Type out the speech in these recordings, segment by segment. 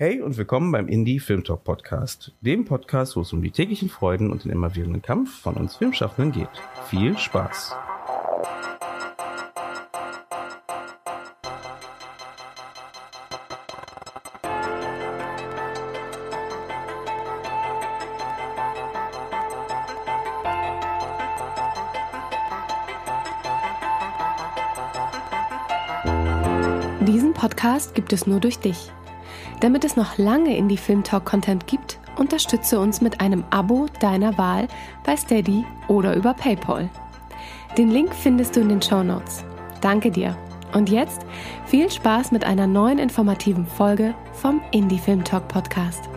Hey und willkommen beim Indie Film Talk Podcast, dem Podcast, wo es um die täglichen Freuden und den immerwährenden Kampf von uns Filmschaffenden geht. Viel Spaß! Diesen Podcast gibt es nur durch dich. Damit es noch lange Indie Film Talk Content gibt, unterstütze uns mit einem Abo deiner Wahl bei Steady oder über PayPal. Den Link findest du in den Show Notes. Danke dir. Und jetzt viel Spaß mit einer neuen informativen Folge vom Indie Film Talk Podcast.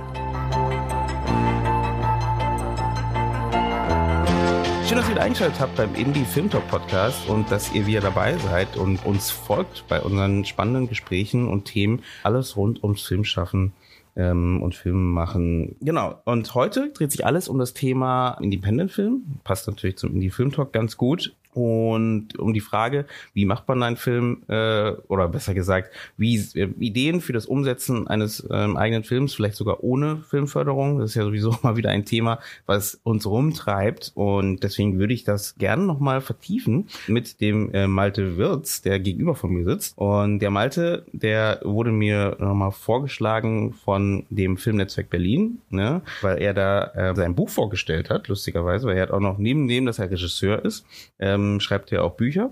Schön, dass ihr wieder eingeschaltet habt beim Indie Film Talk Podcast und dass ihr wieder dabei seid und uns folgt bei unseren spannenden Gesprächen und Themen. Alles rund ums Filmschaffen ähm, und Film machen. Genau. Und heute dreht sich alles um das Thema Independent Film. Passt natürlich zum Indie Film Talk ganz gut und um die Frage, wie macht man einen Film äh, oder besser gesagt, wie äh, Ideen für das Umsetzen eines ähm, eigenen Films, vielleicht sogar ohne Filmförderung, das ist ja sowieso mal wieder ein Thema, was uns rumtreibt. Und deswegen würde ich das gerne nochmal vertiefen mit dem äh, Malte Wirz, der gegenüber von mir sitzt. Und der Malte, der wurde mir nochmal vorgeschlagen von dem Filmnetzwerk Berlin, ne, weil er da äh, sein Buch vorgestellt hat, lustigerweise, weil er hat auch noch neben dem, dass er Regisseur ist, ähm, ähm, schreibt er auch Bücher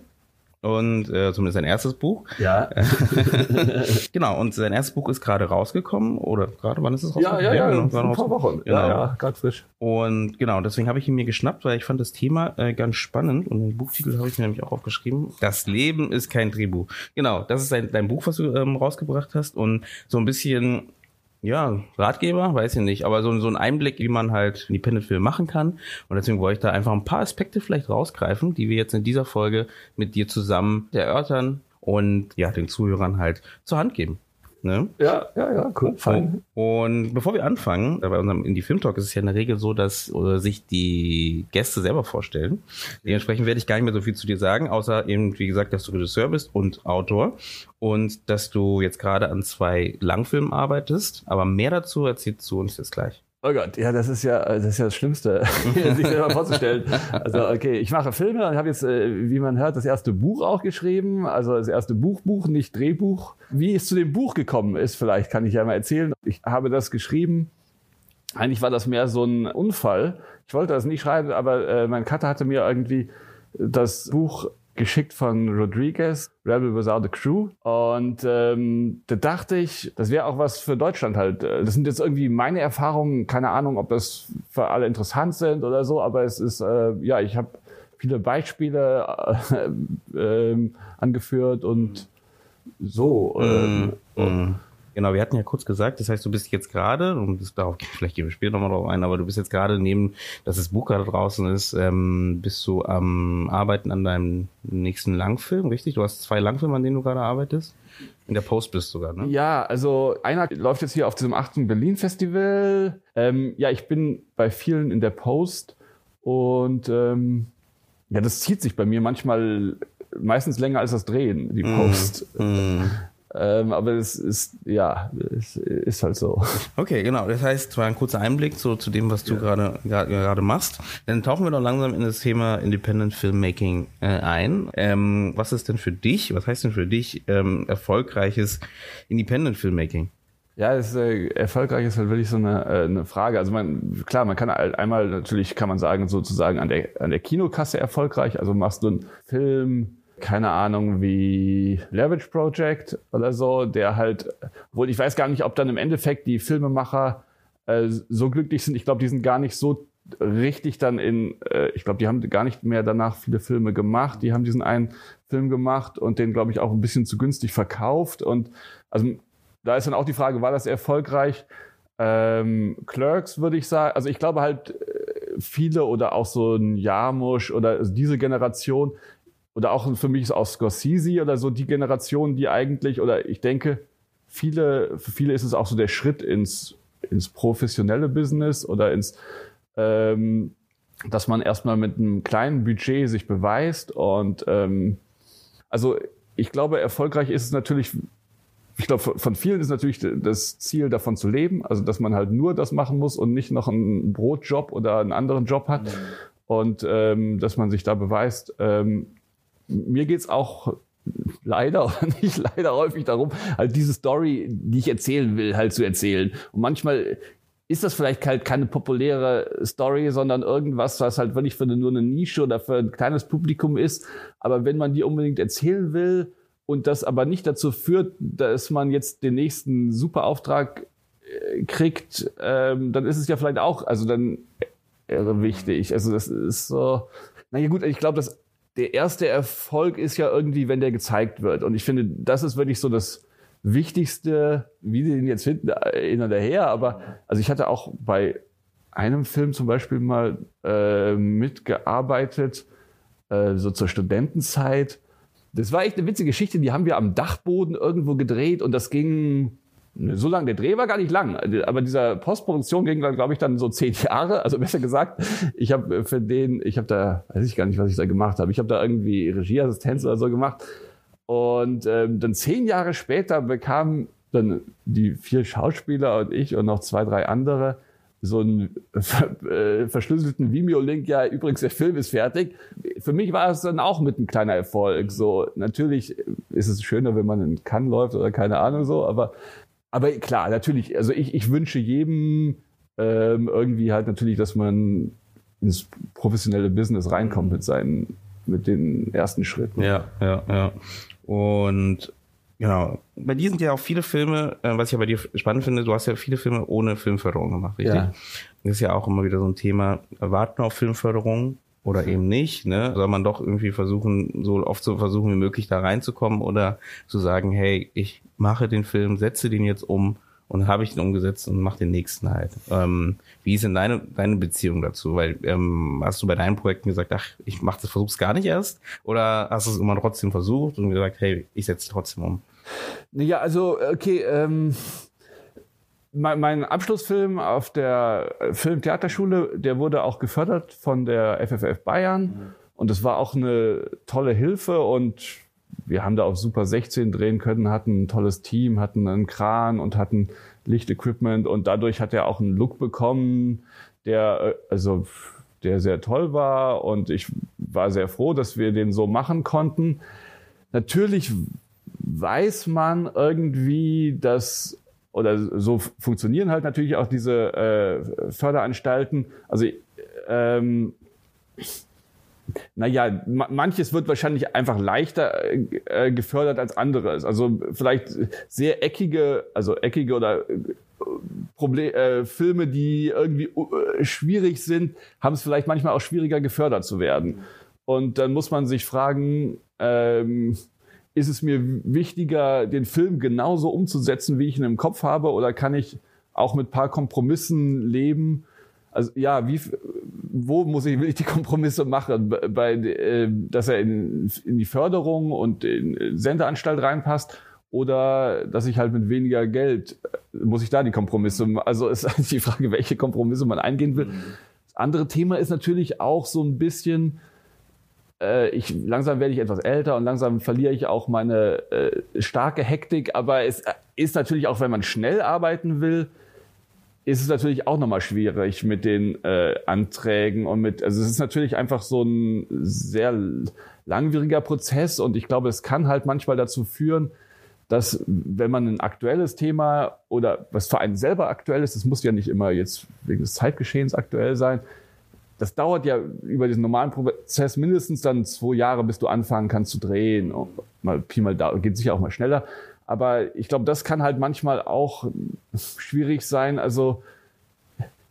und äh, zumindest sein erstes Buch. Ja. genau, und sein erstes Buch ist gerade rausgekommen oder gerade wann ist es rausgekommen? Ja, ja, ja, ja ein paar Wochen. Genau. Ja, ja, gerade frisch. Und genau, deswegen habe ich ihn mir geschnappt, weil ich fand das Thema äh, ganz spannend und den Buchtitel habe ich mir nämlich auch aufgeschrieben. Das Leben ist kein Drehbuch. Genau, das ist dein, dein Buch, was du ähm, rausgebracht hast und so ein bisschen ja, Ratgeber, weiß ich nicht, aber so, so ein Einblick, wie man halt Independent-Film machen kann. Und deswegen wollte ich da einfach ein paar Aspekte vielleicht rausgreifen, die wir jetzt in dieser Folge mit dir zusammen erörtern und ja, den Zuhörern halt zur Hand geben. Ne? Ja, ja, ja, cool, fein. Und bevor wir anfangen, bei unserem Indie Film Talk ist es ja in der Regel so, dass oder sich die Gäste selber vorstellen. Dementsprechend werde ich gar nicht mehr so viel zu dir sagen, außer eben, wie gesagt, dass du Regisseur bist und Autor und dass du jetzt gerade an zwei Langfilmen arbeitest. Aber mehr dazu erzählst du uns jetzt gleich. Oh Gott, ja, das ist ja das, ist ja das Schlimmste, sich selber vorzustellen. Also okay, ich mache Filme und habe jetzt, äh, wie man hört, das erste Buch auch geschrieben. Also das erste Buchbuch, nicht Drehbuch. Wie es zu dem Buch gekommen ist, vielleicht kann ich ja mal erzählen. Ich habe das geschrieben. Eigentlich war das mehr so ein Unfall. Ich wollte das nicht schreiben, aber äh, mein Cutter hatte mir irgendwie das Buch geschickt von Rodriguez, Rebel Without a Crew. Und ähm, da dachte ich, das wäre auch was für Deutschland halt. Das sind jetzt irgendwie meine Erfahrungen, keine Ahnung, ob das für alle interessant sind oder so, aber es ist, äh, ja, ich habe viele Beispiele äh, äh, angeführt und so. Mm, mm. Genau, wir hatten ja kurz gesagt, das heißt, du bist jetzt gerade, und das, darauf vielleicht gehen wir später nochmal drauf ein, aber du bist jetzt gerade neben, dass das Buch gerade draußen ist, ähm, bist du am Arbeiten an deinem nächsten Langfilm, richtig? Du hast zwei Langfilme, an denen du gerade arbeitest? In der Post bist du sogar, ne? Ja, also einer läuft jetzt hier auf diesem 8. Berlin-Festival. Ähm, ja, ich bin bei vielen in der Post und ähm, ja, das zieht sich bei mir manchmal meistens länger als das Drehen, die mhm. Post. Mm, mm. Ähm, aber es ist, ja, es ist halt so. Okay, genau. Das heißt, war ein kurzer Einblick so zu dem, was du gerade ja. gerade machst. Dann tauchen wir doch langsam in das Thema Independent Filmmaking äh, ein. Ähm, was ist denn für dich, was heißt denn für dich ähm, erfolgreiches Independent Filmmaking? Ja, ist, äh, erfolgreich ist halt wirklich so eine, äh, eine Frage. Also man, klar, man kann halt einmal natürlich kann man sagen, sozusagen an der, an der Kinokasse erfolgreich. Also machst du einen Film, keine Ahnung, wie Leverage Project oder so, der halt, wohl ich weiß gar nicht, ob dann im Endeffekt die Filmemacher äh, so glücklich sind. Ich glaube, die sind gar nicht so richtig dann in, äh, ich glaube, die haben gar nicht mehr danach viele Filme gemacht. Die haben diesen einen Film gemacht und den, glaube ich, auch ein bisschen zu günstig verkauft. Und also da ist dann auch die Frage, war das erfolgreich? Ähm, Clerks würde ich sagen, also ich glaube halt, äh, viele oder auch so ein Jarmusch oder also diese Generation, oder auch für mich ist auch Scorsese oder so die Generation, die eigentlich, oder ich denke, viele, für viele ist es auch so der Schritt ins, ins professionelle Business oder ins, ähm, dass man erstmal mit einem kleinen Budget sich beweist und ähm, also ich glaube, erfolgreich ist es natürlich ich glaube, von vielen ist natürlich das Ziel, davon zu leben, also dass man halt nur das machen muss und nicht noch einen Brotjob oder einen anderen Job hat. Mhm. Und ähm, dass man sich da beweist. Ähm, mir geht's auch leider oder nicht leider häufig darum, halt diese Story, die ich erzählen will, halt zu erzählen. Und manchmal ist das vielleicht halt keine populäre Story, sondern irgendwas, was halt wirklich für eine, nur eine Nische oder für ein kleines Publikum ist. Aber wenn man die unbedingt erzählen will und das aber nicht dazu führt, dass man jetzt den nächsten Superauftrag äh, kriegt, ähm, dann ist es ja vielleicht auch, also dann irre wichtig. Also das ist so, naja gut, ich glaube, dass der erste Erfolg ist ja irgendwie, wenn der gezeigt wird. Und ich finde, das ist wirklich so das, Wichtigste, wie sie den jetzt finden, hin oder her. Aber also ich hatte auch bei einem Film zum Beispiel mal äh, mitgearbeitet, äh, so zur Studentenzeit. Das war echt eine witzige Geschichte. Die haben wir am Dachboden irgendwo gedreht und das ging so lang. Der Dreh war gar nicht lang, aber dieser Postproduktion ging dann, glaube ich, dann so zehn Jahre. Also besser gesagt, ich habe für den, ich habe da, weiß ich gar nicht, was ich da gemacht habe. Ich habe da irgendwie Regieassistenz oder so gemacht. Und ähm, dann zehn Jahre später bekamen dann die vier Schauspieler und ich und noch zwei, drei andere so einen äh, verschlüsselten Vimeo-Link, ja, übrigens, der Film ist fertig. Für mich war es dann auch mit ein kleiner Erfolg. So, natürlich ist es schöner, wenn man in Cannes läuft oder keine Ahnung so, aber, aber klar, natürlich, also ich, ich wünsche jedem ähm, irgendwie halt natürlich, dass man ins professionelle Business reinkommt mit seinen, mit den ersten Schritten. Ja, ja, ja. Und genau, bei dir sind ja auch viele Filme, äh, was ich ja bei dir spannend finde, du hast ja viele Filme ohne Filmförderung gemacht, richtig? Ja. Das ist ja auch immer wieder so ein Thema, warten auf Filmförderung oder eben nicht, ne? Soll man doch irgendwie versuchen, so oft so versuchen wie möglich da reinzukommen oder zu sagen, hey, ich mache den Film, setze den jetzt um und habe ich den umgesetzt und mache den nächsten halt. Ähm, wie ist denn deine, deine Beziehung dazu? Weil ähm, hast du bei deinen Projekten gesagt, ach, ich mach das, versuch's gar nicht erst? Oder hast du es immer trotzdem versucht und gesagt, hey, ich setze trotzdem um? Ja, also, okay, ähm, mein, mein Abschlussfilm auf der Filmtheaterschule, der wurde auch gefördert von der FFF Bayern. Mhm. Und das war auch eine tolle Hilfe und wir haben da auf Super 16 drehen können, hatten ein tolles Team, hatten einen Kran und hatten Lichtequipment und dadurch hat er auch einen Look bekommen, der äh, also der sehr toll war und ich war sehr froh, dass wir den so machen konnten. Natürlich weiß man irgendwie, dass oder so funktionieren halt natürlich auch diese äh, Förderanstalten. Also ähm, naja, manches wird wahrscheinlich einfach leichter äh, gefördert als anderes. Also vielleicht sehr eckige, also eckige oder äh, Problem, äh, Filme, die irgendwie äh, schwierig sind, haben es vielleicht manchmal auch schwieriger gefördert zu werden. Und dann muss man sich fragen, ähm, ist es mir wichtiger, den Film genauso umzusetzen, wie ich ihn im Kopf habe, oder kann ich auch mit paar Kompromissen leben? Also ja, wie wo muss ich, will ich die Kompromisse machen, bei, äh, dass er in, in die Förderung und in Sendeanstalt reinpasst oder dass ich halt mit weniger Geld, äh, muss ich da die Kompromisse, also ist eigentlich die Frage, welche Kompromisse man eingehen will. Das andere Thema ist natürlich auch so ein bisschen, äh, ich, langsam werde ich etwas älter und langsam verliere ich auch meine äh, starke Hektik, aber es ist natürlich auch, wenn man schnell arbeiten will, ist es natürlich auch nochmal schwierig mit den äh, Anträgen und mit, also es ist natürlich einfach so ein sehr langwieriger Prozess und ich glaube, es kann halt manchmal dazu führen, dass wenn man ein aktuelles Thema oder was für einen selber aktuell ist, das muss ja nicht immer jetzt wegen des Zeitgeschehens aktuell sein, das dauert ja über diesen normalen Prozess mindestens dann zwei Jahre, bis du anfangen kannst zu drehen. Mal Pi mal da geht sicher auch mal schneller. Aber ich glaube, das kann halt manchmal auch schwierig sein. Also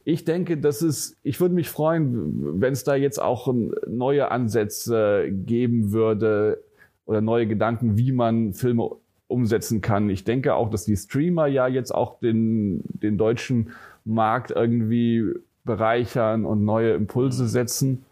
ich denke, dass es, ich würde mich freuen, wenn es da jetzt auch neue Ansätze geben würde oder neue Gedanken, wie man Filme umsetzen kann. Ich denke auch, dass die Streamer ja jetzt auch den, den deutschen Markt irgendwie bereichern und neue Impulse mhm. setzen.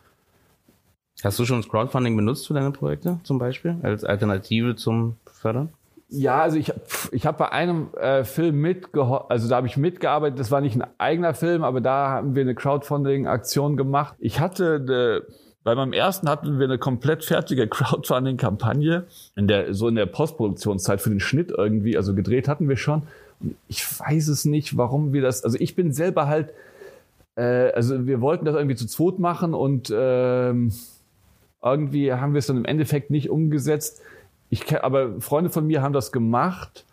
Hast du schon das Crowdfunding benutzt für deine Projekte zum Beispiel als Alternative zum Fördern? Ja, also ich, ich habe bei einem äh, Film mitgeholfen, also da habe ich mitgearbeitet, das war nicht ein eigener Film, aber da haben wir eine Crowdfunding-Aktion gemacht. Ich hatte eine Weil beim ersten hatten wir eine komplett fertige Crowdfunding-Kampagne in der, so in der Postproduktionszeit für den Schnitt irgendwie, also gedreht hatten wir schon. Und ich weiß es nicht, warum wir das, also ich bin selber halt, äh, also wir wollten das irgendwie zu zweit machen und ähm, irgendwie haben wir es dann im Endeffekt nicht umgesetzt. Ich, aber Freunde von mir haben das gemacht.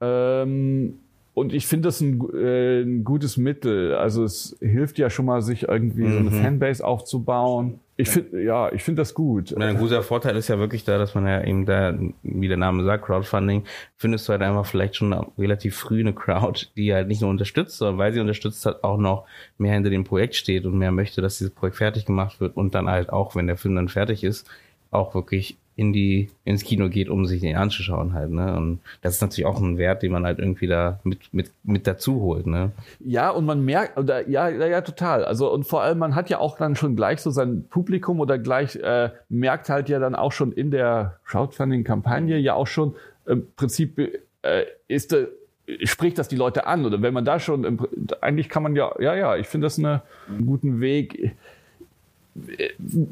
Ähm, und ich finde das ein, äh, ein, gutes Mittel. Also es hilft ja schon mal, sich irgendwie mhm. so eine mhm. Fanbase aufzubauen. Ich finde, ja, ich finde das gut. Ein guter Vorteil ist ja wirklich da, dass man ja eben da, wie der Name sagt, Crowdfunding, findest du halt einfach vielleicht schon relativ früh eine Crowd, die halt nicht nur unterstützt, sondern weil sie unterstützt hat, auch noch mehr hinter dem Projekt steht und mehr möchte, dass dieses Projekt fertig gemacht wird und dann halt auch, wenn der Film dann fertig ist, auch wirklich in die ins Kino geht, um sich den anzuschauen halt, ne? Und das ist natürlich auch ein Wert, den man halt irgendwie da mit mit mit dazu holt, ne? Ja, und man merkt oder ja, ja, ja total. Also und vor allem man hat ja auch dann schon gleich so sein Publikum oder gleich äh, merkt halt ja dann auch schon in der Crowdfunding Kampagne ja auch schon im Prinzip äh, ist äh, spricht das die Leute an oder wenn man da schon eigentlich kann man ja ja ja, ich finde das eine, einen guten Weg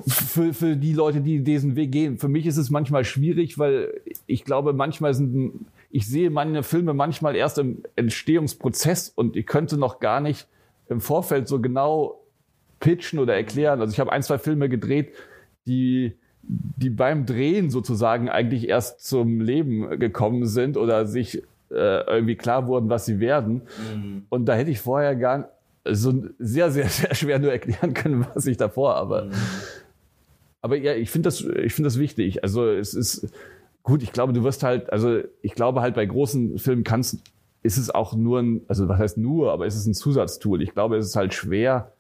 für, für die Leute, die diesen Weg gehen. Für mich ist es manchmal schwierig, weil ich glaube, manchmal sind, ich sehe meine Filme manchmal erst im Entstehungsprozess und ich könnte noch gar nicht im Vorfeld so genau pitchen oder erklären. Also ich habe ein, zwei Filme gedreht, die, die beim Drehen sozusagen eigentlich erst zum Leben gekommen sind oder sich äh, irgendwie klar wurden, was sie werden. Mhm. Und da hätte ich vorher gar, so sehr, sehr, sehr schwer nur erklären können, was ich davor, aber, mhm. aber ja, ich finde das, ich finde das wichtig. Also es ist gut, ich glaube, du wirst halt, also ich glaube halt bei großen Filmen kannst, ist es auch nur ein, also was heißt nur, aber ist es ein Zusatztool. Ich glaube, es ist halt schwer,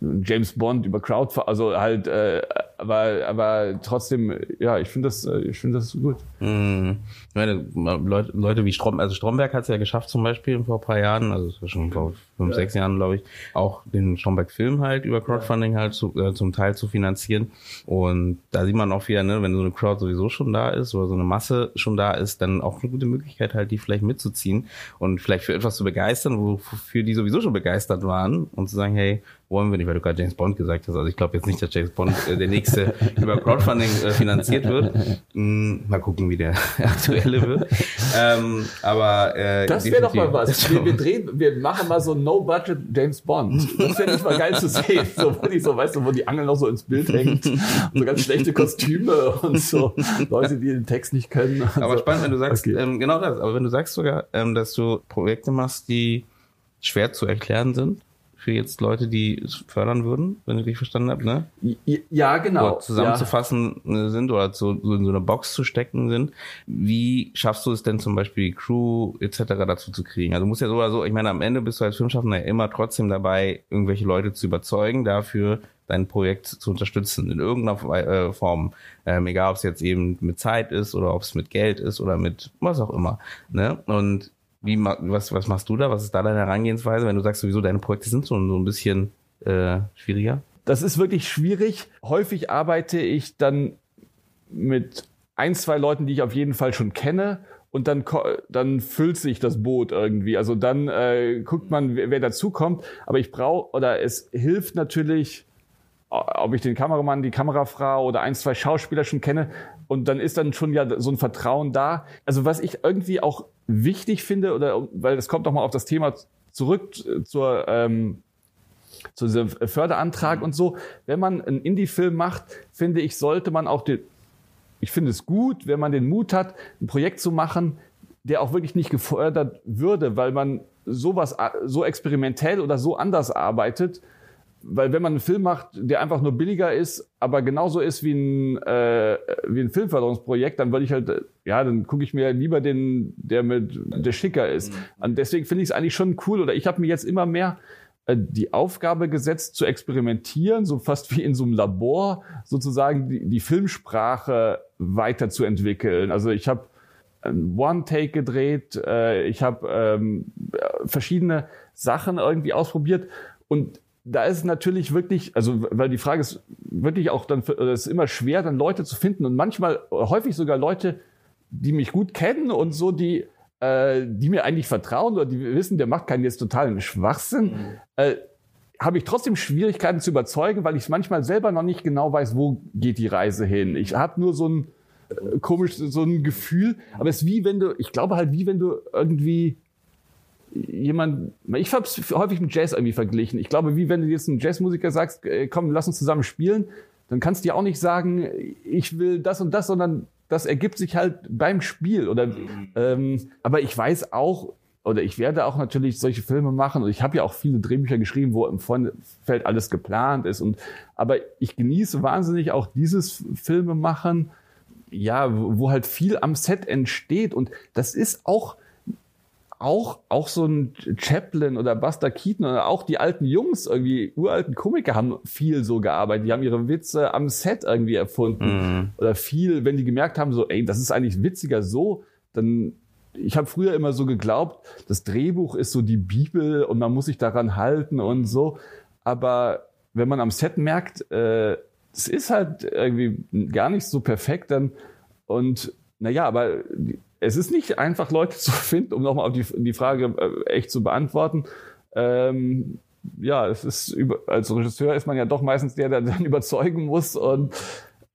James Bond über Crowdfunding, also halt, äh, aber, aber trotzdem, ja, ich finde das, äh, ich finde das gut. Mhm. Ich meine, Leute, Leute wie Strom, also Stromberg hat es ja geschafft zum Beispiel vor ein paar Jahren, also schon vor fünf, ja. sechs Jahren, glaube ich, auch den Stromberg-Film halt über Crowdfunding ja. halt zu, äh, zum Teil zu finanzieren. Und da sieht man auch wieder, ne, wenn so eine Crowd sowieso schon da ist oder so eine Masse schon da ist, dann auch eine gute Möglichkeit halt, die vielleicht mitzuziehen und vielleicht für etwas zu begeistern, wofür die sowieso schon begeistert waren und zu sagen, hey, wollen wir nicht, weil du gerade James Bond gesagt hast. Also ich glaube jetzt nicht, dass James Bond äh, der nächste über Crowdfunding äh, finanziert wird. Mm, mal gucken, wie der aktuelle wird. Ähm, aber äh, das wäre doch mal was. Wir, wir, drehen, wir machen mal so No-Budget James Bond. Das wäre nicht mal geil zu sehen. So, wo die so, weißt du, wo die Angel noch so ins Bild hängt. Und so ganz schlechte Kostüme und so Leute, die den Text nicht können. Aber so. spannend, wenn du sagst, okay. ähm, genau das. Aber wenn du sagst sogar, ähm, dass du Projekte machst, die schwer zu erklären sind, für jetzt Leute, die es fördern würden, wenn ich richtig verstanden habe, ne? Ja, genau. Oder zusammenzufassen ja. sind oder so, so in so eine Box zu stecken sind. Wie schaffst du es denn zum Beispiel die Crew etc. dazu zu kriegen? Also du musst ja so oder so, ich meine, am Ende bist du als Filmschaffender immer trotzdem dabei, irgendwelche Leute zu überzeugen, dafür dein Projekt zu unterstützen in irgendeiner äh, Form. Ähm, egal, ob es jetzt eben mit Zeit ist oder ob es mit Geld ist oder mit was auch immer. Ne? Und wie, was, was machst du da? Was ist da deine Herangehensweise, wenn du sagst, sowieso deine Projekte sind so, so ein bisschen äh, schwieriger? Das ist wirklich schwierig. Häufig arbeite ich dann mit ein, zwei Leuten, die ich auf jeden Fall schon kenne. Und dann, dann füllt sich das Boot irgendwie. Also dann äh, guckt man, wer, wer dazukommt. Aber ich brauche, oder es hilft natürlich, ob ich den Kameramann, die Kamerafrau oder ein, zwei Schauspieler schon kenne. Und dann ist dann schon ja so ein Vertrauen da. Also was ich irgendwie auch wichtig finde, oder weil das kommt nochmal auf das Thema zurück äh, zur ähm, zu diesem Förderantrag und so. Wenn man einen Indie-Film macht, finde ich, sollte man auch den, ich finde es gut, wenn man den Mut hat, ein Projekt zu machen, der auch wirklich nicht gefördert würde, weil man sowas so experimentell oder so anders arbeitet, weil wenn man einen Film macht, der einfach nur billiger ist, aber genauso ist wie ein, äh, wie ein Filmförderungsprojekt, dann würde ich halt, ja, dann gucke ich mir lieber den, der mit, der schicker ist. Mhm. Und deswegen finde ich es eigentlich schon cool, oder ich habe mir jetzt immer mehr äh, die Aufgabe gesetzt, zu experimentieren, so fast wie in so einem Labor, sozusagen die, die Filmsprache weiterzuentwickeln. Also ich habe ein One-Take gedreht, äh, ich habe ähm, verschiedene Sachen irgendwie ausprobiert und da ist natürlich wirklich, also weil die Frage ist wirklich auch dann, es ist immer schwer, dann Leute zu finden und manchmal, häufig sogar Leute, die mich gut kennen und so, die, äh, die mir eigentlich vertrauen oder die wissen, der macht keinen jetzt totalen Schwachsinn. Mhm. Äh, habe ich trotzdem Schwierigkeiten zu überzeugen, weil ich manchmal selber noch nicht genau weiß, wo geht die Reise hin. Ich habe nur so ein äh, komisch so ein Gefühl, aber es ist wie wenn du, ich glaube halt wie wenn du irgendwie jemand, ich habe es häufig mit Jazz irgendwie verglichen. Ich glaube, wie wenn du jetzt einen Jazzmusiker sagst, äh, komm, lass uns zusammen spielen, dann kannst du ja auch nicht sagen, ich will das und das, sondern das ergibt sich halt beim Spiel. Oder ähm, aber ich weiß auch, oder ich werde auch natürlich solche Filme machen und ich habe ja auch viele Drehbücher geschrieben, wo im Vorfeld alles geplant ist. Und aber ich genieße wahnsinnig auch dieses Filme machen, ja, wo halt viel am Set entsteht. Und das ist auch auch, auch so ein Chaplin oder Buster Keaton oder auch die alten Jungs, irgendwie uralten Komiker haben viel so gearbeitet. Die haben ihre Witze am Set irgendwie erfunden. Mhm. Oder viel, wenn die gemerkt haben, so, ey, das ist eigentlich witziger so, dann ich habe früher immer so geglaubt, das Drehbuch ist so die Bibel und man muss sich daran halten und so. Aber wenn man am Set merkt, äh, es ist halt irgendwie gar nicht so perfekt, dann und naja, aber es ist nicht einfach, Leute zu finden, um nochmal auf die, die Frage äh, echt zu beantworten. Ähm, ja, es ist über, als Regisseur ist man ja doch meistens der, der dann überzeugen muss und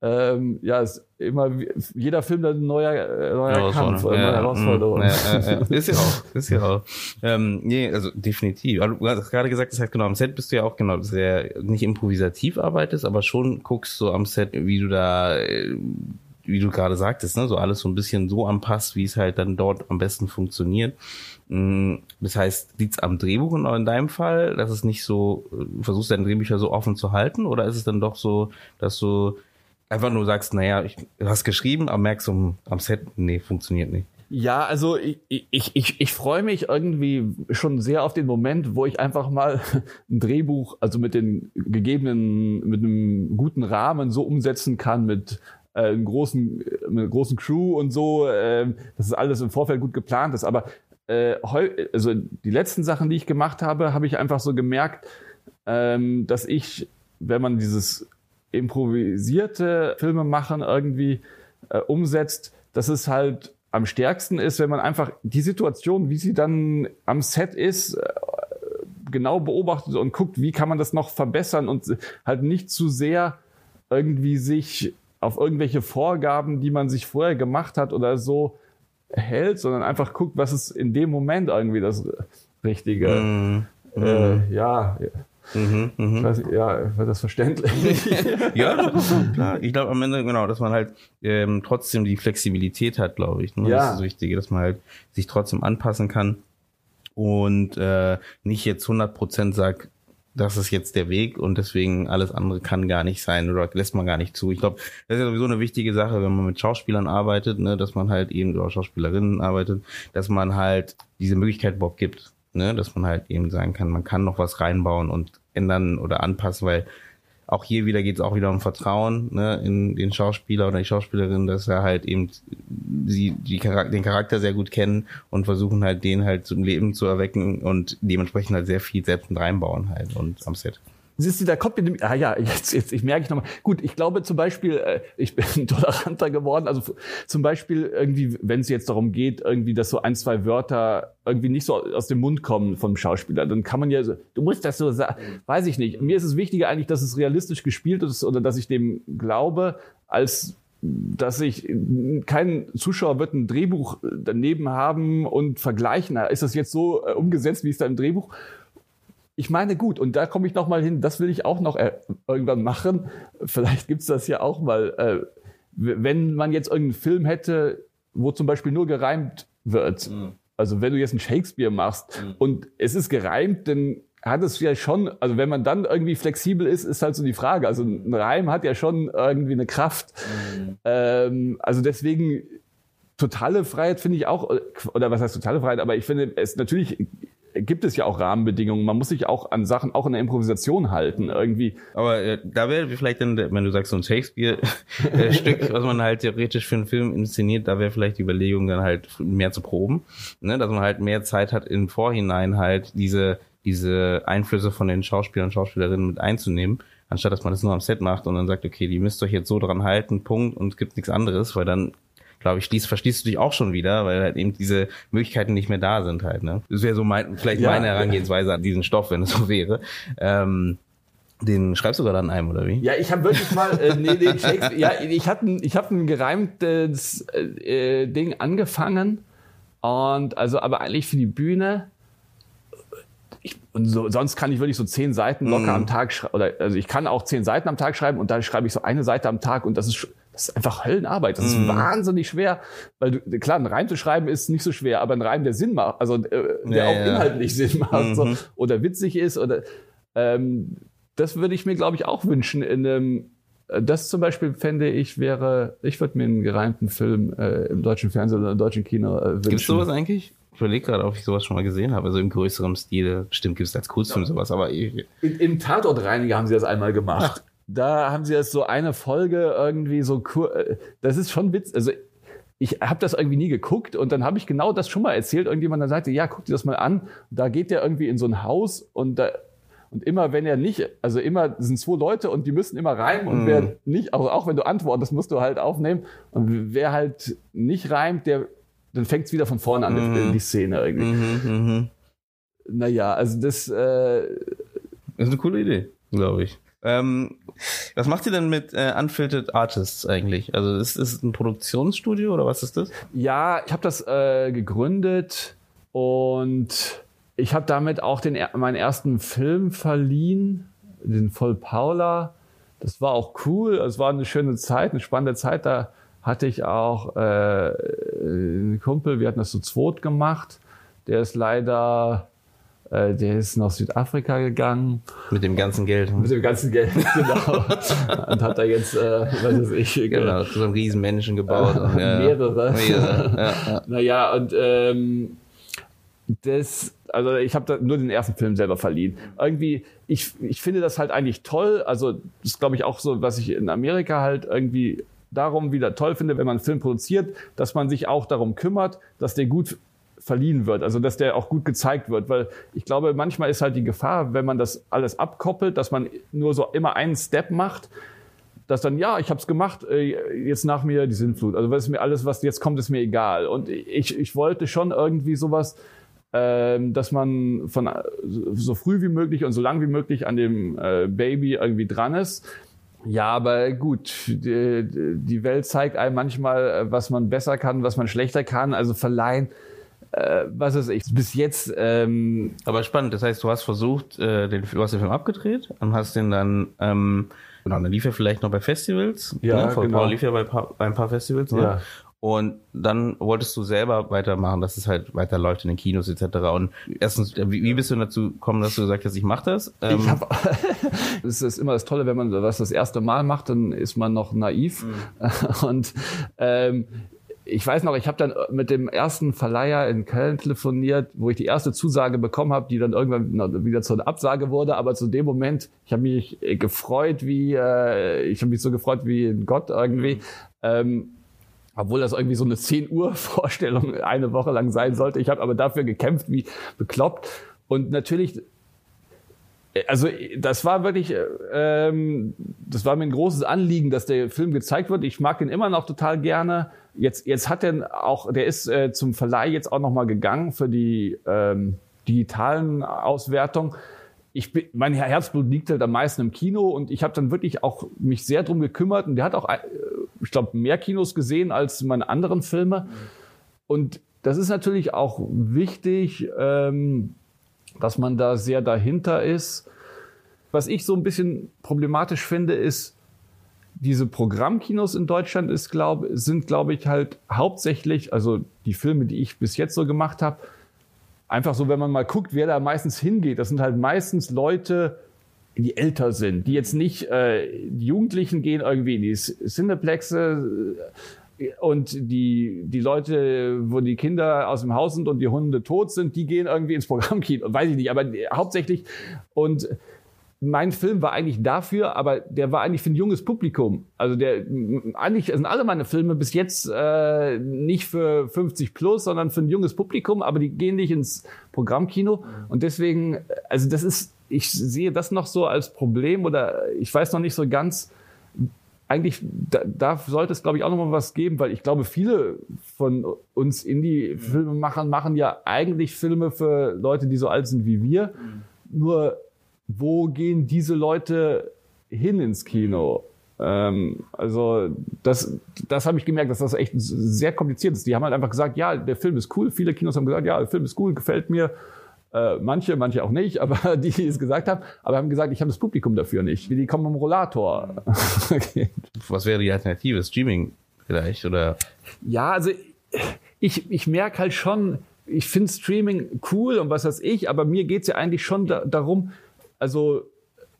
ähm, ja, ist immer jeder Film ein neuer, äh, neuer Kampf, eine ja, neue Herausforderung. Ja, ja, ist ja auch, ist ja auch. Ähm, nee, also definitiv. Also, du hast gerade gesagt, das heißt genau, am Set bist du ja auch genau, sehr nicht improvisativ arbeitest, aber schon guckst so am Set, wie du da äh, wie du gerade sagtest, ne, so alles so ein bisschen so anpasst, wie es halt dann dort am besten funktioniert. Mm, das heißt, liegt's am Drehbuch in deinem Fall, dass es nicht so, du versuchst deine Drehbücher so offen zu halten, oder ist es dann doch so, dass du einfach nur sagst, naja, ich, hast geschrieben, aber merkst um, am Set, nee, funktioniert nicht. Ja, also ich, ich, ich, ich freue mich irgendwie schon sehr auf den Moment, wo ich einfach mal ein Drehbuch, also mit den gegebenen, mit einem guten Rahmen so umsetzen kann, mit äh, einen großen, mit einer großen Crew und so, äh, dass es alles im Vorfeld gut geplant ist. Aber äh, also die letzten Sachen, die ich gemacht habe, habe ich einfach so gemerkt, ähm, dass ich, wenn man dieses improvisierte Filme machen irgendwie äh, umsetzt, dass es halt am stärksten ist, wenn man einfach die Situation, wie sie dann am Set ist, äh, genau beobachtet und guckt, wie kann man das noch verbessern und halt nicht zu sehr irgendwie sich auf irgendwelche Vorgaben, die man sich vorher gemacht hat oder so hält, sondern einfach guckt, was ist in dem Moment irgendwie das Richtige. Mm, äh, mm. ja. Mhm, mh. weiß, ja, wird das verständlich? ja, klar. Ich glaube am Ende, genau, dass man halt ähm, trotzdem die Flexibilität hat, glaube ich. Ne? Ja. Das ist das Wichtige, dass man halt sich trotzdem anpassen kann und äh, nicht jetzt 100% sagt, das ist jetzt der Weg und deswegen alles andere kann gar nicht sein oder lässt man gar nicht zu. Ich glaube, das ist ja sowieso eine wichtige Sache, wenn man mit Schauspielern arbeitet, ne, dass man halt eben oder Schauspielerinnen arbeitet, dass man halt diese Möglichkeit überhaupt gibt, ne, dass man halt eben sagen kann, man kann noch was reinbauen und ändern oder anpassen, weil auch hier wieder geht es auch wieder um Vertrauen ne, in den Schauspieler oder die Schauspielerin, dass er halt eben sie die Charakter, den Charakter sehr gut kennen und versuchen halt den halt zum Leben zu erwecken und dementsprechend halt sehr viel selbst mit reinbauen halt und am Set. Siehst du, da kommt mir, ah ja, jetzt, jetzt, ich merke ich nochmal. Gut, ich glaube zum Beispiel, äh, ich bin toleranter geworden. Also zum Beispiel irgendwie, wenn es jetzt darum geht, irgendwie, dass so ein, zwei Wörter irgendwie nicht so aus dem Mund kommen vom Schauspieler, dann kann man ja so, du musst das so sagen, weiß ich nicht. Mir ist es wichtiger eigentlich, dass es realistisch gespielt ist oder dass ich dem glaube, als dass ich kein Zuschauer wird ein Drehbuch daneben haben und vergleichen. Ist das jetzt so äh, umgesetzt, wie es da im Drehbuch? Ich meine, gut, und da komme ich noch mal hin, das will ich auch noch äh, irgendwann machen. Vielleicht gibt's das ja auch mal. Äh, wenn man jetzt irgendeinen Film hätte, wo zum Beispiel nur gereimt wird, mhm. also wenn du jetzt einen Shakespeare machst mhm. und es ist gereimt, dann hat es ja schon, also wenn man dann irgendwie flexibel ist, ist halt so die Frage. Also ein Reim hat ja schon irgendwie eine Kraft. Mhm. Ähm, also deswegen totale Freiheit finde ich auch, oder was heißt totale Freiheit, aber ich finde es natürlich gibt es ja auch Rahmenbedingungen. Man muss sich auch an Sachen, auch in der Improvisation halten, irgendwie. Aber äh, da wäre vielleicht dann, wenn du sagst, so ein Shakespeare-Stück, was man halt theoretisch für einen Film inszeniert, da wäre vielleicht die Überlegung dann halt mehr zu proben, ne? dass man halt mehr Zeit hat im Vorhinein halt diese diese Einflüsse von den Schauspielern und Schauspielerinnen mit einzunehmen, anstatt dass man das nur am Set macht und dann sagt, okay, die müsst euch jetzt so dran halten, Punkt, und es gibt nichts anderes, weil dann glaube ich, schließt, verschließt du dich auch schon wieder, weil halt eben diese Möglichkeiten nicht mehr da sind halt. Ne? Das wäre so mein, vielleicht ja. meine Herangehensweise an diesen Stoff, wenn es so wäre. Ähm, den schreibst du gerade an einem, oder wie? Ja, ich habe wirklich mal, äh, nee, den Shakespeare, ja, ich habe ein, ich hab ein gereimtes äh, Ding angefangen und also aber eigentlich für die Bühne ich, und so, sonst kann ich wirklich so zehn Seiten locker mm. am Tag schreiben. Oder also ich kann auch zehn Seiten am Tag schreiben und da schreibe ich so eine Seite am Tag und das ist das ist einfach Höllenarbeit. Das ist mm. wahnsinnig schwer, weil du, klar, ein Reim zu schreiben ist nicht so schwer, aber ein Reim, der Sinn macht, also äh, der ja, auch ja. inhaltlich Sinn macht mm so, mhm. oder witzig ist oder ähm, das würde ich mir, glaube ich, auch wünschen in einem das zum Beispiel fände ich wäre, ich würde mir einen gereimten Film äh, im deutschen Fernsehen oder im deutschen Kino äh, wünschen. Gibt's sowas eigentlich? Ich überlege gerade, ob ich sowas schon mal gesehen habe. Also im größeren Stil. Bestimmt gibt es als Kurzfilm ja. sowas, aber ich, in, Im Tatortreiniger haben sie das einmal gemacht. Ach. Da haben sie das so eine Folge irgendwie so kur äh, Das ist schon Witz. Also ich habe das irgendwie nie geguckt und dann habe ich genau das schon mal erzählt. Irgendjemand dann sagte, ja, guck dir das mal an. Da geht der irgendwie in so ein Haus und da und immer wenn er nicht, also immer sind zwei Leute und die müssen immer reimen und mm. wer nicht, also auch wenn du antwortest, musst du halt aufnehmen. Und wer halt nicht reimt, der dann fängt es wieder von vorne an, mhm. die Szene irgendwie. Mhm, mh. Naja, also das, äh, das ist eine coole Idee, glaube ich. Ähm, was macht ihr denn mit äh, Unfiltered Artists eigentlich? Also ist es ein Produktionsstudio oder was ist das? Ja, ich habe das äh, gegründet und ich habe damit auch den, meinen ersten Film verliehen, den Voll Paula. Das war auch cool, es war eine schöne Zeit, eine spannende Zeit. Da hatte ich auch äh, einen Kumpel, wir hatten das zu zweit gemacht. Der ist leider, äh, der ist nach Südafrika gegangen. Mit dem ganzen Geld. Mit dem ganzen Geld, genau. und hat da jetzt, äh, was weiß ich, genau, so einen riesen Menschen gebaut. und, ja. Mehrere. Mehrere. Ja, ja. Naja, und ähm, das, also ich habe nur den ersten Film selber verliehen. Irgendwie, ich, ich finde das halt eigentlich toll. Also das ist, glaube ich, auch so, was ich in Amerika halt irgendwie darum wieder toll finde, wenn man einen Film produziert, dass man sich auch darum kümmert, dass der gut verliehen wird, also dass der auch gut gezeigt wird, weil ich glaube, manchmal ist halt die Gefahr, wenn man das alles abkoppelt, dass man nur so immer einen Step macht, dass dann ja, ich habe es gemacht, äh, jetzt nach mir die Sinnflut. Also was mir alles, was jetzt kommt, ist mir egal. Und ich, ich wollte schon irgendwie sowas, ähm, dass man von so früh wie möglich und so lang wie möglich an dem äh, Baby irgendwie dran ist ja, aber gut, die, die Welt zeigt einem manchmal, äh, was man besser kann, was man schlechter kann. Also verleihen, äh, was ist ich, bis jetzt. Ähm, aber spannend, das heißt, du hast versucht, äh, den, du hast den Film abgedreht und hast den dann, ähm, genau, dann lief er vielleicht noch bei Festivals. Ja, ne? genau. lief er bei, bei ein paar Festivals. Ne? Ja. Und dann wolltest du selber weitermachen, dass es halt weiterläuft in den Kinos etc. Und erstens, wie, wie bist du dazu gekommen, dass du gesagt hast, ich mache das? Ähm ich hab, das ist immer das Tolle, wenn man was das erste Mal macht, dann ist man noch naiv. Mhm. Und ähm, ich weiß noch, ich habe dann mit dem ersten Verleiher in Köln telefoniert, wo ich die erste Zusage bekommen habe, die dann irgendwann wieder zur Absage wurde. Aber zu dem Moment, ich habe mich gefreut wie, äh, ich habe mich so gefreut wie ein Gott irgendwie. Mhm. Ähm, obwohl das irgendwie so eine 10 Uhr Vorstellung eine Woche lang sein sollte. Ich habe aber dafür gekämpft wie bekloppt. Und natürlich, also das war wirklich, ähm, das war mir ein großes Anliegen, dass der Film gezeigt wird. Ich mag ihn immer noch total gerne. Jetzt, jetzt hat er auch, der ist äh, zum Verleih jetzt auch nochmal gegangen für die ähm, digitalen Auswertungen ich bin, mein Herzblut liegt halt am meisten im Kino und ich habe dann wirklich auch mich sehr drum gekümmert und der hat auch, äh, ich glaube, mehr Kinos gesehen als meine anderen Filme. Und das ist natürlich auch wichtig, ähm, dass man da sehr dahinter ist. Was ich so ein bisschen problematisch finde, ist, diese Programmkinos in Deutschland ist, glaub, sind, glaube ich, halt hauptsächlich, also die Filme, die ich bis jetzt so gemacht habe, einfach so, wenn man mal guckt, wer da meistens hingeht, das sind halt meistens Leute, die älter sind, die jetzt nicht, äh, die Jugendlichen gehen irgendwie in die Cineplexe äh, und die, die Leute, wo die Kinder aus dem Haus sind und die Hunde tot sind, die gehen irgendwie ins Programmkino, weiß ich nicht, aber hauptsächlich und mein Film war eigentlich dafür, aber der war eigentlich für ein junges Publikum. Also der eigentlich sind alle meine Filme bis jetzt äh, nicht für 50 plus, sondern für ein junges Publikum, aber die gehen nicht ins Programmkino und deswegen, also das ist, ich sehe das noch so als Problem oder ich weiß noch nicht so ganz, eigentlich, da, da sollte es, glaube ich, auch noch mal was geben, weil ich glaube, viele von uns Indie-Filmemachern machen ja eigentlich Filme für Leute, die so alt sind wie wir. Mhm. Nur, wo gehen diese Leute hin ins Kino? Ähm, also das, das habe ich gemerkt, dass das echt sehr kompliziert ist. Die haben halt einfach gesagt, ja, der Film ist cool. Viele Kinos haben gesagt, ja, der Film ist cool, gefällt mir. Äh, manche, manche auch nicht, aber die, die es gesagt haben, aber haben gesagt, ich habe das Publikum dafür nicht. Die kommen im Rollator. okay. Was wäre die Alternative? Streaming vielleicht oder? Ja, also ich, ich merke halt schon, ich finde Streaming cool und was weiß ich, aber mir geht's ja eigentlich schon da, darum, also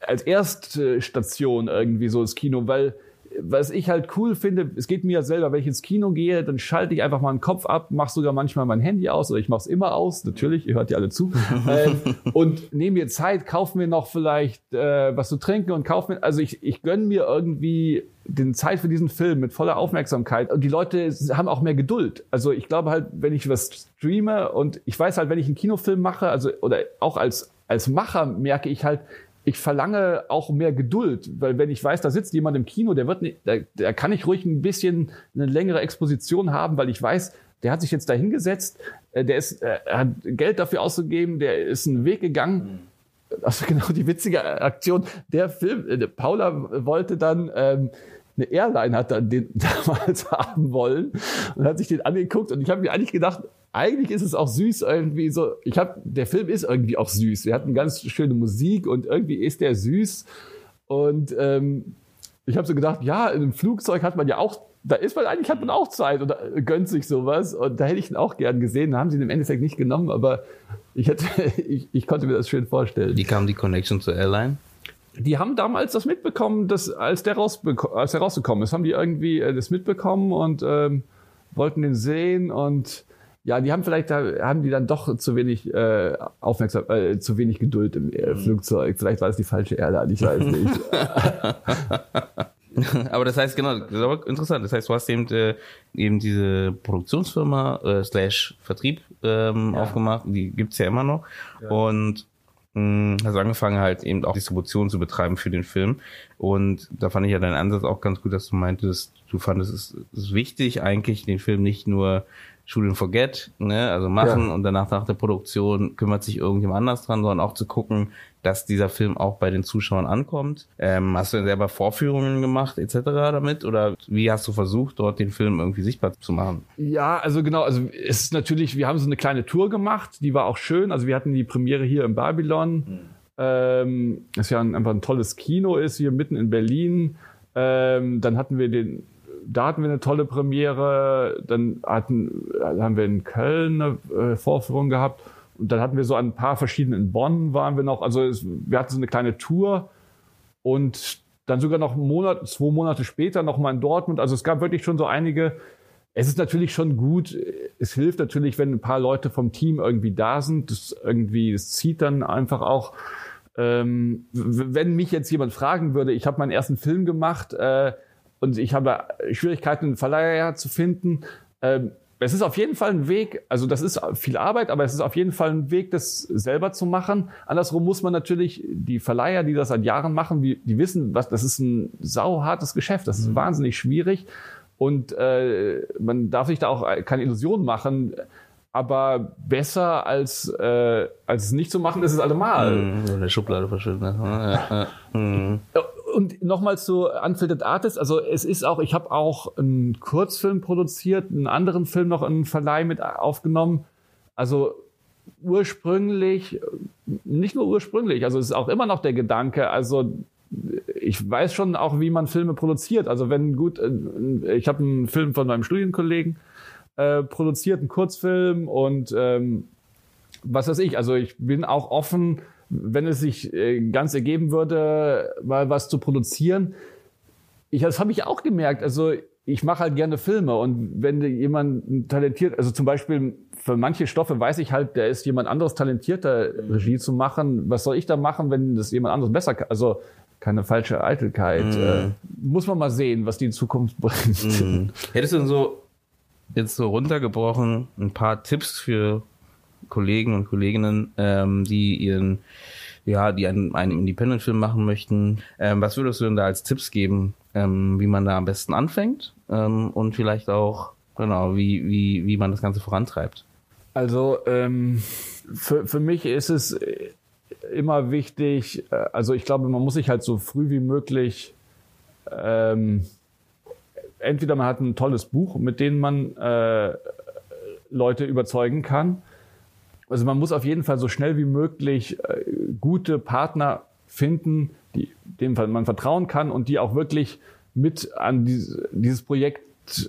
als Erststation irgendwie so das Kino, weil was ich halt cool finde, es geht mir ja selber, wenn ich ins Kino gehe, dann schalte ich einfach mal den Kopf ab, mache sogar manchmal mein Handy aus oder ich mache es immer aus, natürlich, ihr hört ja alle zu, ähm, und nehme mir Zeit, kaufe mir noch vielleicht äh, was zu trinken und kaufe mir, also ich, ich gönne mir irgendwie den Zeit für diesen Film mit voller Aufmerksamkeit und die Leute haben auch mehr Geduld. Also ich glaube halt, wenn ich was streame und ich weiß halt, wenn ich einen Kinofilm mache, also oder auch als als Macher merke ich halt, ich verlange auch mehr Geduld, weil wenn ich weiß, da sitzt jemand im Kino, der wird nicht, da, da kann ich ruhig ein bisschen eine längere Exposition haben, weil ich weiß, der hat sich jetzt da hingesetzt, äh, der ist, äh, hat Geld dafür ausgegeben, der ist einen Weg gegangen. Also genau die witzige Aktion. Der Film, äh, Paula wollte dann ähm, eine Airline hat dann den damals haben wollen und hat sich den angeguckt und ich habe mir eigentlich gedacht, eigentlich ist es auch süß irgendwie so. Ich habe, der Film ist irgendwie auch süß. Wir hatten ganz schöne Musik und irgendwie ist der süß. Und ähm, ich habe so gedacht, ja, in einem Flugzeug hat man ja auch, da ist man eigentlich hat man auch Zeit und gönnt sich sowas. Und da hätte ich ihn auch gern gesehen. Da haben sie ihn im Endeffekt nicht genommen, aber ich hätte, ich, ich konnte mir das schön vorstellen. Wie kam die Connection zur Airline? Die haben damals das mitbekommen, dass, als, der als der rausgekommen ist, haben die irgendwie äh, das mitbekommen und ähm, wollten den sehen und ja, die haben vielleicht, da haben die dann doch zu wenig äh, aufmerksam, äh, zu wenig Geduld im äh, mhm. Flugzeug. Vielleicht war es die falsche Erde, ich weiß nicht. aber das heißt, genau, das ist aber interessant. Das heißt, du hast eben, äh, eben diese Produktionsfirma äh, slash Vertrieb ähm, ja. aufgemacht, die gibt's ja immer noch. Ja. Und hm, hast angefangen halt eben auch Distribution zu betreiben für den Film. Und da fand ich ja deinen Ansatz auch ganz gut, dass du meintest, du fandest es ist wichtig, eigentlich den Film nicht nur Shoot and Forget, ne, also machen ja. und danach nach der Produktion kümmert sich irgendjemand anders dran, sondern auch zu gucken, dass dieser Film auch bei den Zuschauern ankommt. Ähm, hast du selber Vorführungen gemacht etc. damit oder wie hast du versucht, dort den Film irgendwie sichtbar zu machen? Ja, also genau, also es ist natürlich, wir haben so eine kleine Tour gemacht, die war auch schön. Also wir hatten die Premiere hier in Babylon. Mhm. Ähm, das ja ein, einfach ein tolles Kino ist hier mitten in Berlin. Ähm, dann hatten wir den da hatten wir eine tolle Premiere. Dann hatten, haben wir in Köln eine äh, Vorführung gehabt. Und dann hatten wir so ein paar verschiedene, in Bonn waren wir noch. Also es, wir hatten so eine kleine Tour. Und dann sogar noch einen Monat, zwei Monate später noch mal in Dortmund. Also es gab wirklich schon so einige. Es ist natürlich schon gut. Es hilft natürlich, wenn ein paar Leute vom Team irgendwie da sind. Das irgendwie, das zieht dann einfach auch. Ähm, wenn mich jetzt jemand fragen würde, ich habe meinen ersten Film gemacht, äh, und ich habe Schwierigkeiten, einen Verleiher zu finden. Ähm, es ist auf jeden Fall ein Weg, also das ist viel Arbeit, aber es ist auf jeden Fall ein Weg, das selber zu machen. Andersrum muss man natürlich die Verleiher, die das seit Jahren machen, die, die wissen, was das ist ein sauhartes Geschäft, das ist mhm. wahnsinnig schwierig und äh, man darf sich da auch keine Illusionen machen. Aber besser als, äh, als es nicht zu machen, ist es allemal. Mhm, in der Schublade verschwinden. Ja, ja. Mhm und nochmal zu Unfiltered Artist, also es ist auch, ich habe auch einen Kurzfilm produziert, einen anderen Film noch in Verleih mit aufgenommen. Also ursprünglich, nicht nur ursprünglich, also es ist auch immer noch der Gedanke, also ich weiß schon auch, wie man Filme produziert. Also wenn gut, äh, ich habe einen Film von meinem Studienkollegen äh, produziert, einen Kurzfilm und ähm, was weiß ich, also ich bin auch offen, wenn es sich äh, ganz ergeben würde, mal was zu produzieren. Ich, das habe ich auch gemerkt. Also ich mache halt gerne Filme und wenn jemand talentiert, also zum Beispiel für manche Stoffe weiß ich halt, da ist jemand anderes talentierter, Regie zu machen. Was soll ich da machen, wenn das jemand anderes besser kann? Also keine falsche Eitelkeit. Mm. Äh, muss man mal sehen, was die Zukunft bringt. Mm. Hättest du denn so jetzt so runtergebrochen ein paar Tipps für Kollegen und Kolleginnen, ähm, die ihren, ja, die einen, einen Independent-Film machen möchten. Ähm, was würdest du denn da als Tipps geben, ähm, wie man da am besten anfängt ähm, und vielleicht auch, genau, wie, wie, wie man das Ganze vorantreibt. Also ähm, für, für mich ist es immer wichtig, äh, also ich glaube, man muss sich halt so früh wie möglich ähm, entweder man hat ein tolles Buch, mit dem man äh, Leute überzeugen kann. Also man muss auf jeden Fall so schnell wie möglich äh, gute Partner finden, die, denen man vertrauen kann und die auch wirklich mit an dieses, dieses Projekt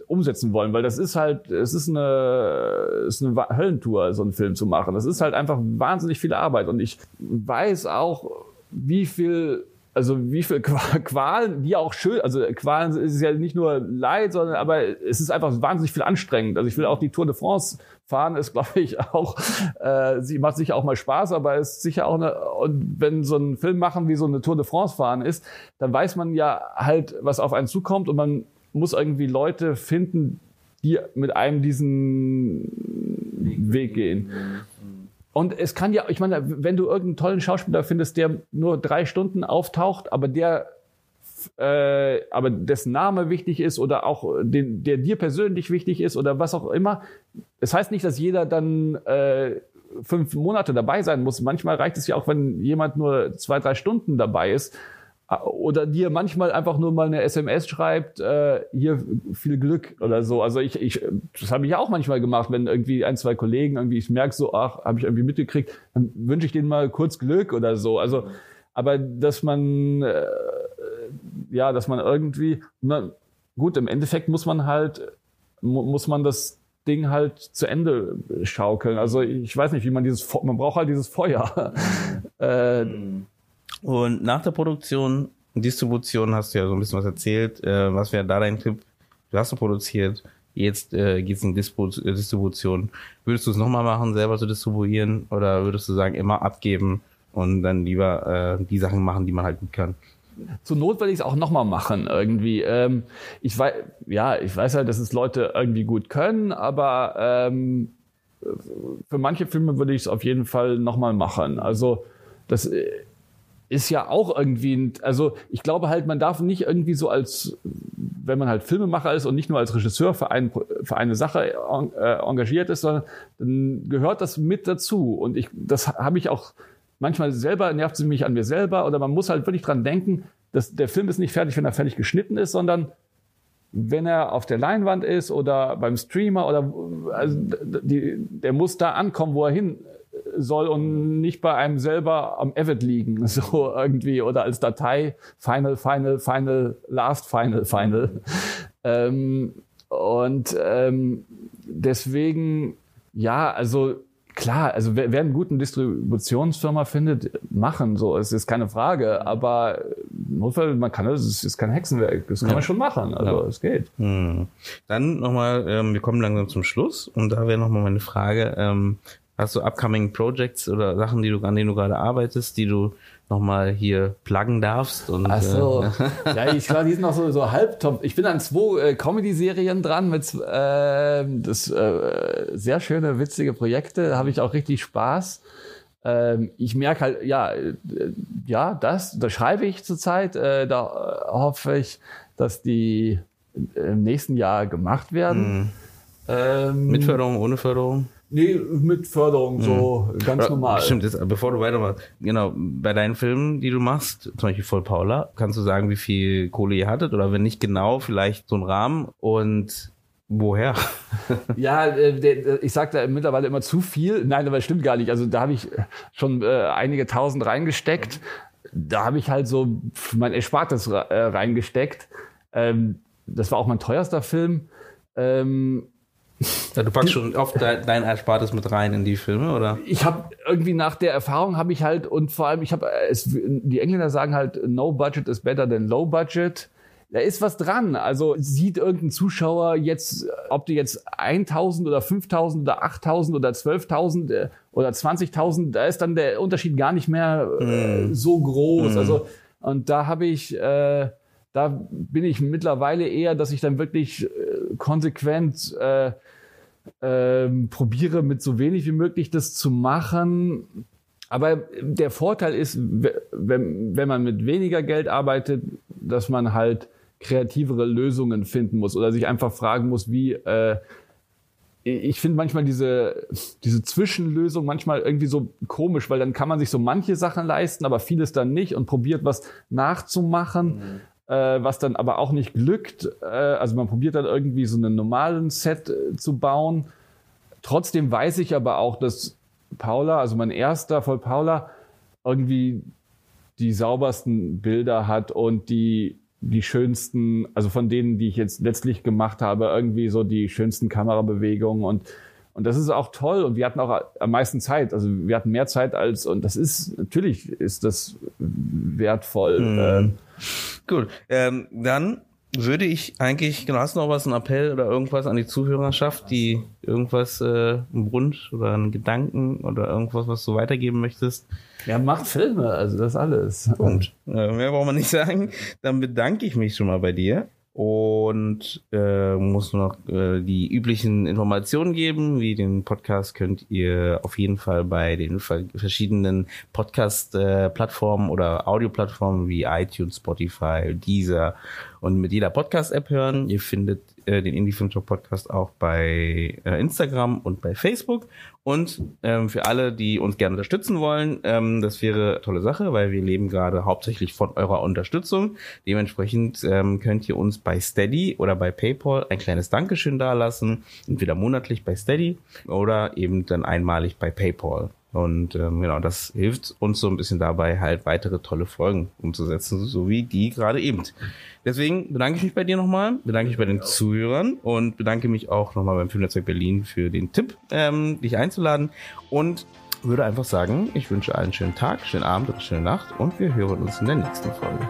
umsetzen wollen, weil das ist halt, es ist eine, ist eine Höllentour, so einen Film zu machen. Das ist halt einfach wahnsinnig viel Arbeit und ich weiß auch, wie viel also wie viel Qualen, die auch schön, also Qualen ist ja nicht nur Leid, sondern aber es ist einfach wahnsinnig viel anstrengend. Also ich will auch die Tour de France fahren, ist glaube ich auch, äh, sie macht sicher auch mal Spaß, aber ist sicher auch eine, und wenn so ein Film machen wie so eine Tour de France fahren ist, dann weiß man ja halt, was auf einen zukommt und man muss irgendwie Leute finden, die mit einem diesen Weg gehen. Und es kann ja, ich meine, wenn du irgendeinen tollen Schauspieler findest, der nur drei Stunden auftaucht, aber der äh, aber dessen Name wichtig ist oder auch den, der dir persönlich wichtig ist oder was auch immer. Es heißt nicht, dass jeder dann äh, fünf Monate dabei sein muss. Manchmal reicht es ja auch, wenn jemand nur zwei, drei Stunden dabei ist oder dir manchmal einfach nur mal eine SMS schreibt, äh, hier viel Glück oder so. Also ich, ich das habe ich ja auch manchmal gemacht, wenn irgendwie ein, zwei Kollegen irgendwie, ich merke so, ach, habe ich irgendwie mitgekriegt, dann wünsche ich denen mal kurz Glück oder so. Also, aber dass man, äh, ja, dass man irgendwie, na, gut, im Endeffekt muss man halt, mu muss man das Ding halt zu Ende schaukeln. Also ich weiß nicht, wie man dieses, man braucht halt dieses Feuer. äh, und nach der Produktion, Distribution hast du ja so ein bisschen was erzählt. Äh, was wäre da dein Tipp? Du hast du produziert, jetzt äh, geht es in Distribu Distribution. Würdest du es nochmal machen, selber zu distribuieren? Oder würdest du sagen, immer abgeben und dann lieber äh, die Sachen machen, die man halt gut kann? zur Not will ich es auch nochmal machen irgendwie. Ähm, ich weiß, ja, ich weiß halt, dass es Leute irgendwie gut können, aber ähm, für manche Filme würde ich es auf jeden Fall nochmal machen. Also das äh, ist ja auch irgendwie, also ich glaube halt, man darf nicht irgendwie so als, wenn man halt Filmemacher ist und nicht nur als Regisseur für, ein, für eine Sache äh, engagiert ist, sondern dann gehört das mit dazu. Und ich, das habe ich auch manchmal selber, nervt es mich an mir selber oder man muss halt wirklich dran denken, dass der Film ist nicht fertig, wenn er fertig geschnitten ist, sondern wenn er auf der Leinwand ist oder beim Streamer oder also die, der muss da ankommen, wo er hin soll und nicht bei einem selber am Avid liegen, so irgendwie, oder als Datei Final, Final, Final, Last Final, Final. Ähm, und ähm, deswegen, ja, also klar, also wer, wer einen guten Distributionsfirma findet, machen so, es ist keine Frage, aber Notfall, man kann das, es ist kein Hexenwerk, das kann ja. man schon machen, also ja. es geht. Hm. Dann nochmal, ähm, wir kommen langsam zum Schluss und da wäre nochmal meine Frage, ähm, Hast du upcoming Projects oder Sachen, die du, an denen du gerade arbeitest, die du nochmal hier pluggen darfst? Und, Ach so. Äh, ja, ich glaube, die sind noch so, so halbtop. Ich bin an zwei äh, Comedy-Serien dran mit äh, das äh, sehr schöne, witzige Projekte. Da habe ich auch richtig Spaß. Ähm, ich merke halt, ja, äh, ja, das, das schreibe ich zurzeit. Äh, da hoffe ich, dass die im nächsten Jahr gemacht werden. Mhm. Ähm, Mit Förderung, ohne Förderung? Nee, mit Förderung, so mhm. ganz normal. Stimmt, jetzt, bevor du weitermachst, genau, bei deinen Filmen, die du machst, zum Beispiel Voll Paula, kannst du sagen, wie viel Kohle ihr hattet oder wenn nicht genau, vielleicht so ein Rahmen und Woher? ja, äh, ich sage da mittlerweile immer zu viel. Nein, aber das stimmt gar nicht. Also da habe ich schon äh, einige tausend reingesteckt. Da habe ich halt so mein Erspartes äh, reingesteckt. Ähm, das war auch mein teuerster Film. Ähm, ja, du packst schon oft dein, Erspartes mit rein in die Filme, oder? Ich habe irgendwie nach der Erfahrung habe ich halt und vor allem ich habe es die Engländer sagen halt no budget is better than low budget. Da ist was dran. Also sieht irgendein Zuschauer jetzt, ob du jetzt 1000 oder 5000 oder 8000 oder 12.000 äh, oder 20.000, da ist dann der Unterschied gar nicht mehr äh, mm. so groß. Mm. Also und da habe ich äh, da bin ich mittlerweile eher, dass ich dann wirklich äh, konsequent äh, äh, probiere, mit so wenig wie möglich das zu machen. Aber der Vorteil ist, wenn, wenn man mit weniger Geld arbeitet, dass man halt kreativere Lösungen finden muss oder sich einfach fragen muss, wie äh, ich finde manchmal diese, diese Zwischenlösung manchmal irgendwie so komisch, weil dann kann man sich so manche Sachen leisten, aber vieles dann nicht und probiert was nachzumachen, mhm. Äh, was dann aber auch nicht glückt. Äh, also man probiert dann irgendwie so einen normalen Set äh, zu bauen. Trotzdem weiß ich aber auch, dass Paula, also mein erster voll Paula, irgendwie die saubersten Bilder hat und die die schönsten, also von denen, die ich jetzt letztlich gemacht habe, irgendwie so die schönsten Kamerabewegungen und und das ist auch toll und wir hatten auch am meisten Zeit. Also wir hatten mehr Zeit als und das ist natürlich ist das wertvoll. Mhm. Ähm, Gut, ähm, dann würde ich eigentlich, genau, hast du noch was, ein Appell oder irgendwas an die Zuhörerschaft, die irgendwas, äh, einen Wunsch oder einen Gedanken oder irgendwas, was du weitergeben möchtest? Ja, macht Filme, also das alles. Und äh, mehr braucht man nicht sagen. Dann bedanke ich mich schon mal bei dir und äh, muss nur noch äh, die üblichen Informationen geben. Wie den Podcast könnt ihr auf jeden Fall bei den verschiedenen Podcast-Plattformen äh, oder Audioplattformen wie iTunes, Spotify, Deezer und mit jeder Podcast-App hören. Ihr findet äh, den Indie Film Talk Podcast auch bei äh, Instagram und bei Facebook. Und ähm, für alle, die uns gerne unterstützen wollen, ähm, das wäre tolle Sache, weil wir leben gerade hauptsächlich von eurer Unterstützung. Dementsprechend ähm, könnt ihr uns bei Steady oder bei PayPal ein kleines Dankeschön dalassen, entweder monatlich bei Steady oder eben dann einmalig bei PayPal. Und ähm, genau, das hilft uns so ein bisschen dabei, halt weitere tolle Folgen umzusetzen, so wie die gerade eben. Deswegen bedanke ich mich bei dir nochmal, bedanke mich bei den Zuhörern und bedanke mich auch nochmal beim Filmnetzwerk Berlin für den Tipp, ähm, dich einzuladen und würde einfach sagen, ich wünsche allen einen schönen Tag, schönen Abend schöne Nacht und wir hören uns in der nächsten Folge.